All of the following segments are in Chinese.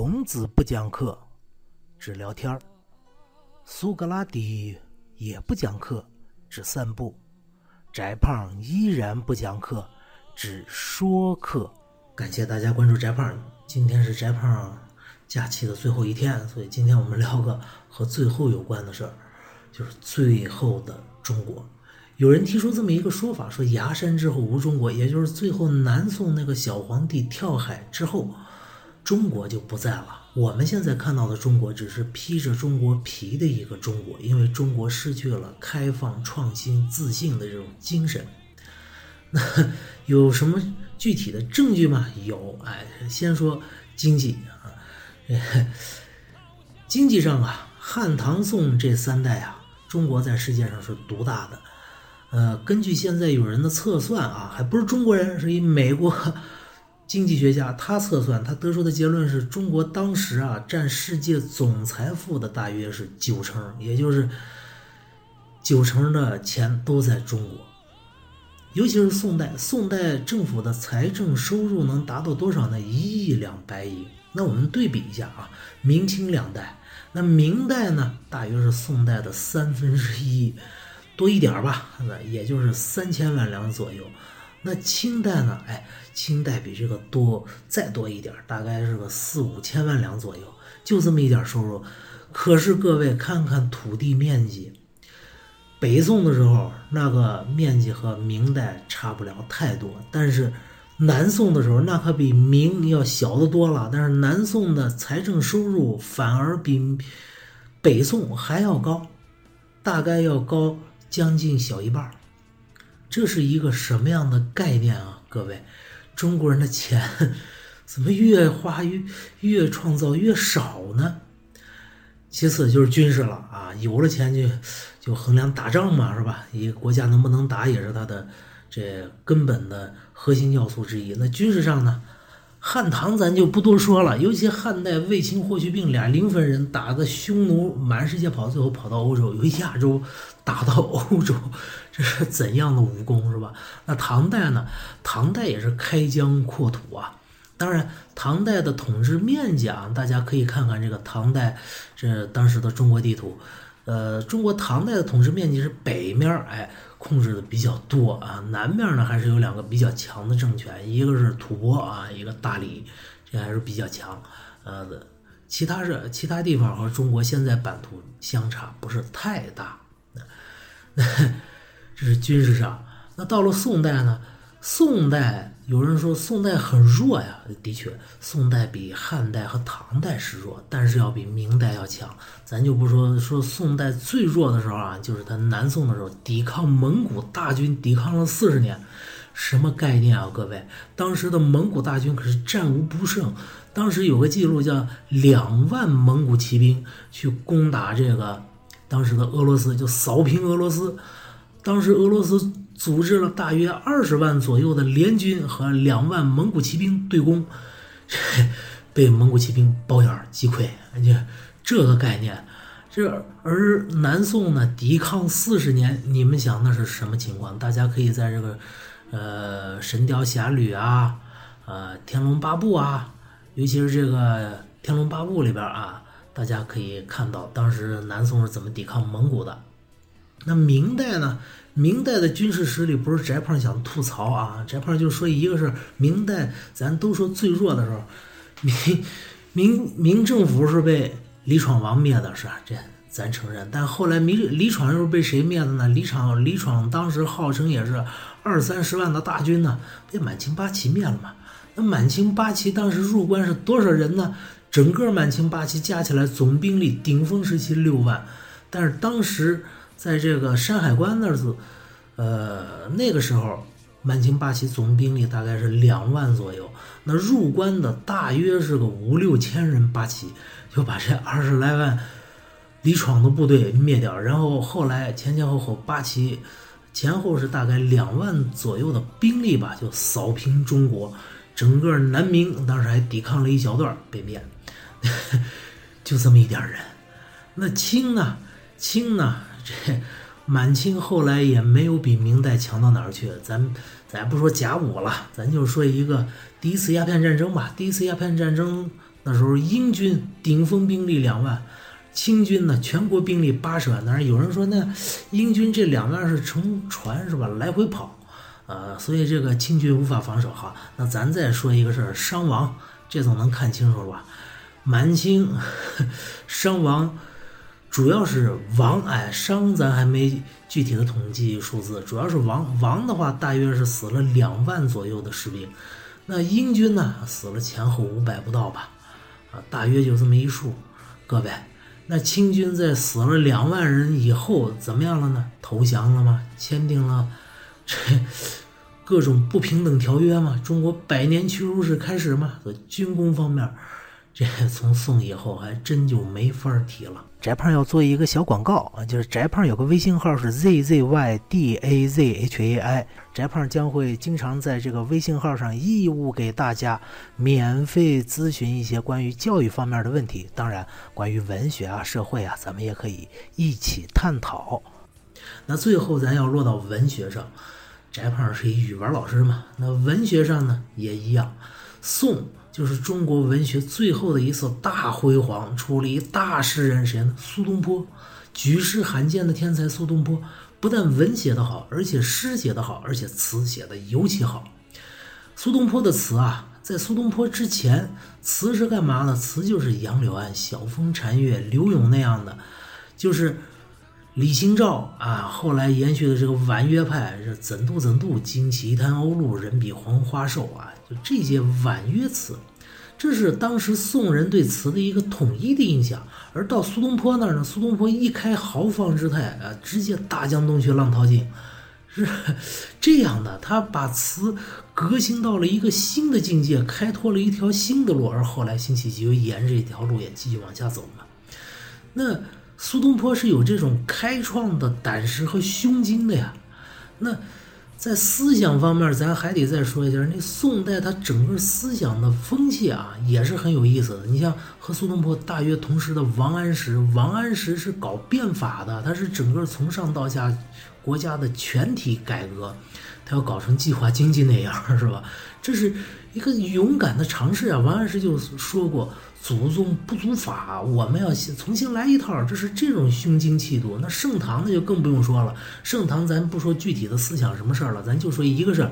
孔子不讲课，只聊天儿；苏格拉底也不讲课，只散步；翟胖依然不讲课，只说课。感谢大家关注翟胖，今天是翟胖假期的最后一天，所以今天我们聊个和最后有关的事儿，就是最后的中国。有人提出这么一个说法，说崖山之后无中国，也就是最后南宋那个小皇帝跳海之后，中国就不在了。我们现在看到的中国，只是披着中国皮的一个中国，因为中国失去了开放、创新、自信的这种精神。那 有什么具体的证据吗？有，哎，先说经济啊，经济上啊，汉唐宋这三代啊，中国在世界上是独大的。呃，根据现在有人的测算啊，还不是中国人，是一美国经济学家，他测算他得出的结论是中国当时啊占世界总财富的大约是九成，也就是九成的钱都在中国。尤其是宋代，宋代政府的财政收入能达到多少呢？一亿两白银。那我们对比一下啊，明清两代，那明代呢，大约是宋代的三分之一。多一点儿吧，也就是三千万两左右。那清代呢？哎，清代比这个多，再多一点儿，大概是个四五千万两左右，就这么一点收入。可是各位看看土地面积，北宋的时候那个面积和明代差不了太多，但是南宋的时候那可比明要小得多了。但是南宋的财政收入反而比北宋还要高，大概要高。将近小一半儿这是一个什么样的概念啊？各位，中国人的钱怎么越花越越创造越少呢？其次就是军事了啊，有了钱就就衡量打仗嘛，是吧？一个国家能不能打也是它的这根本的核心要素之一。那军事上呢？汉唐咱就不多说了，尤其汉代卫青、霍去病俩临汾人打的匈奴满世界跑，最后跑到欧洲，由亚洲打到欧洲，这是怎样的武功是吧？那唐代呢？唐代也是开疆扩土啊。当然，唐代的统治面积啊，大家可以看看这个唐代这当时的中国地图。呃，中国唐代的统治面积是北面哎。控制的比较多啊，南面呢还是有两个比较强的政权，一个是吐蕃啊，一个大理，这还是比较强。呃，其他是其他地方和中国现在版图相差不是太大。这是军事上。那到了宋代呢？宋代。有人说宋代很弱呀，的确，宋代比汉代和唐代是弱，但是要比明代要强。咱就不说说宋代最弱的时候啊，就是他南宋的时候，抵抗蒙古大军抵抗了四十年，什么概念啊，各位？当时的蒙古大军可是战无不胜，当时有个记录叫两万蒙古骑兵去攻打这个当时的俄罗斯，就扫平俄罗斯。当时俄罗斯组织了大约二十万左右的联军和两万蒙古骑兵对攻，被蒙古骑兵包眼击溃。你这个概念，这而南宋呢抵抗四十年，你们想那是什么情况？大家可以在这个呃《神雕侠侣》啊、呃《天龙八部》啊，尤其是这个《天龙八部》里边啊，大家可以看到当时南宋是怎么抵抗蒙古的。那明代呢？明代的军事实力不是翟胖想吐槽啊，翟胖就说一个是明代，咱都说最弱的时候，明明明政府是被李闯王灭的，是吧？这咱承认。但后来明李闯又是被谁灭的呢？李闯李闯当时号称也是二三十万的大军呢，被满清八旗灭了嘛。那满清八旗当时入关是多少人呢？整个满清八旗加起来总兵力顶峰时期六万，但是当时。在这个山海关那儿，呃，那个时候满清八旗总兵力大概是两万左右，那入关的大约是个五六千人八旗，就把这二十来万李闯的部队灭掉。然后后来前前后后八旗前后是大概两万左右的兵力吧，就扫平中国，整个南明当时还抵抗了一小段被灭，就这么一点人。那清呢？清呢？这 满清后来也没有比明代强到哪儿去，咱咱不说甲午了，咱就说一个第一次鸦片战争吧。第一次鸦片战争，那时候英军顶峰兵力两万，清军呢全国兵力八十万。当然有人说那英军这两万是乘船是吧，来回跑，呃，所以这个清军无法防守哈。那咱再说一个事儿，伤亡这总能看清楚了吧？满清 伤亡。主要是亡，哎，伤咱还没具体的统计数字，主要是亡亡的话，大约是死了两万左右的士兵。那英军呢，死了前后五百不到吧，啊，大约就这么一数。各位，那清军在死了两万人以后怎么样了呢？投降了吗？签订了 这各种不平等条约吗？中国百年屈辱史开始吗？军工方面。这 从宋以后还真就没法提了。翟胖要做一个小广告啊，就是翟胖有个微信号是 zzydazhai，翟胖将会经常在这个微信号上义务给大家免费咨询一些关于教育方面的问题。当然，关于文学啊、社会啊，咱们也可以一起探讨。那最后咱要落到文学上，翟胖是一语文老师嘛，那文学上呢也一样，宋。就是中国文学最后的一次大辉煌，出了一大诗人，谁呢？苏东坡，举世罕见的天才苏东坡，不但文写得好，而且诗写得好，而且词写得尤其好。苏东坡的词啊，在苏东坡之前，词是干嘛呢？词就是杨柳岸晓风残月，柳永那样的，就是李清照啊，后来延续的这个婉约派，是怎度怎度，惊起一滩鸥鹭，人比黄花瘦啊。就这些婉约词，这是当时宋人对词的一个统一的印象。而到苏东坡那儿呢，苏东坡一开豪放之态啊，直接大江东去，浪淘尽，是这样的。他把词革新到了一个新的境界，开拓了一条新的路。而后来辛弃疾又沿着这条路也继续往下走嘛。那苏东坡是有这种开创的胆识和胸襟的呀。那。在思想方面，咱还得再说一下，那宋代它整个思想的风气啊，也是很有意思的。你像和苏东坡大约同时的王安石，王安石是搞变法的，他是整个从上到下国家的全体改革，他要搞成计划经济那样，是吧？这是一个勇敢的尝试啊。王安石就说过。祖宗不足法，我们要重新来一套，这是这种胸襟气度。那盛唐那就更不用说了，盛唐咱不说具体的思想什么事儿了，咱就说一个事儿，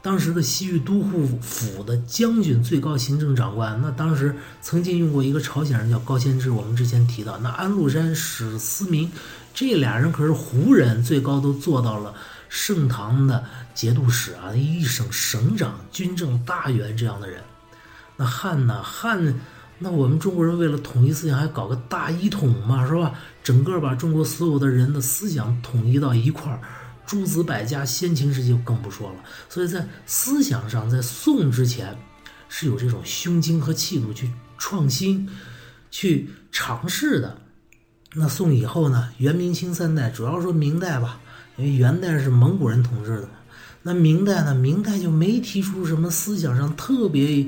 当时的西域都护府的将军、最高行政长官，那当时曾经用过一个朝鲜人叫高仙芝，我们之前提到，那安禄山、史思明这俩人可是胡人，最高都做到了盛唐的节度使啊，一省省长、军政大员这样的人。那汉呢，汉。那我们中国人为了统一思想，还搞个大一统嘛，是吧？整个把中国所有的人的思想统一到一块儿，诸子百家，先秦时期就更不说了。所以在思想上，在宋之前是有这种胸襟和气度去创新、去尝试的。那宋以后呢？元、明、清三代，主要说明代吧，因为元代是蒙古人统治的。那明代呢？明代就没提出什么思想上特别。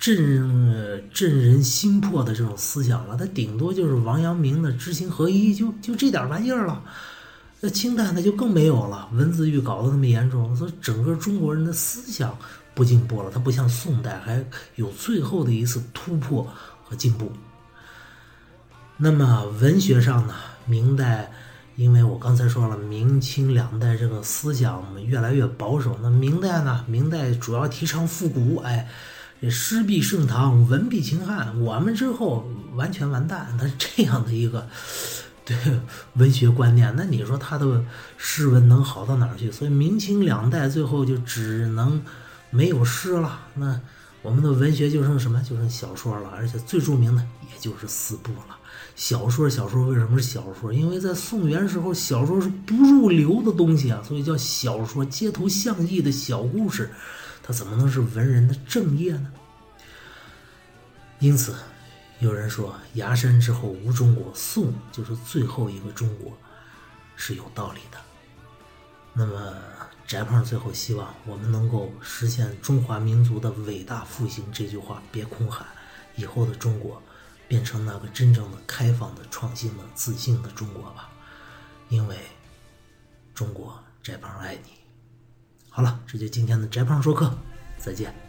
震震人心魄的这种思想了，他顶多就是王阳明的知行合一，就就这点玩意儿了。那清代那就更没有了，文字狱搞得那么严重，所以整个中国人的思想不进步了。它不像宋代还有最后的一次突破和进步。那么文学上呢，明代，因为我刚才说了，明清两代这个思想越来越保守。那明代呢，明代主要提倡复古，哎。诗必盛唐，文必秦汉。我们之后完全完蛋。他这样的一个对文学观念，那你说他的诗文能好到哪儿去？所以明清两代最后就只能没有诗了。那我们的文学就剩什么？就剩小说了。而且最著名的也就是四部了。小说，小说为什么是小说？因为在宋元时候，小说是不入流的东西啊，所以叫小说，街头巷议的小故事。它怎么能是文人的正业呢？因此，有人说“崖山之后无中国”，宋就是最后一个中国，是有道理的。那么，翟胖最后希望我们能够实现中华民族的伟大复兴。这句话别空喊，以后的中国变成那个真正的开放的、创新的、自信的中国吧。因为，中国，翟胖爱你。好了，这就今天的翟胖说课，再见。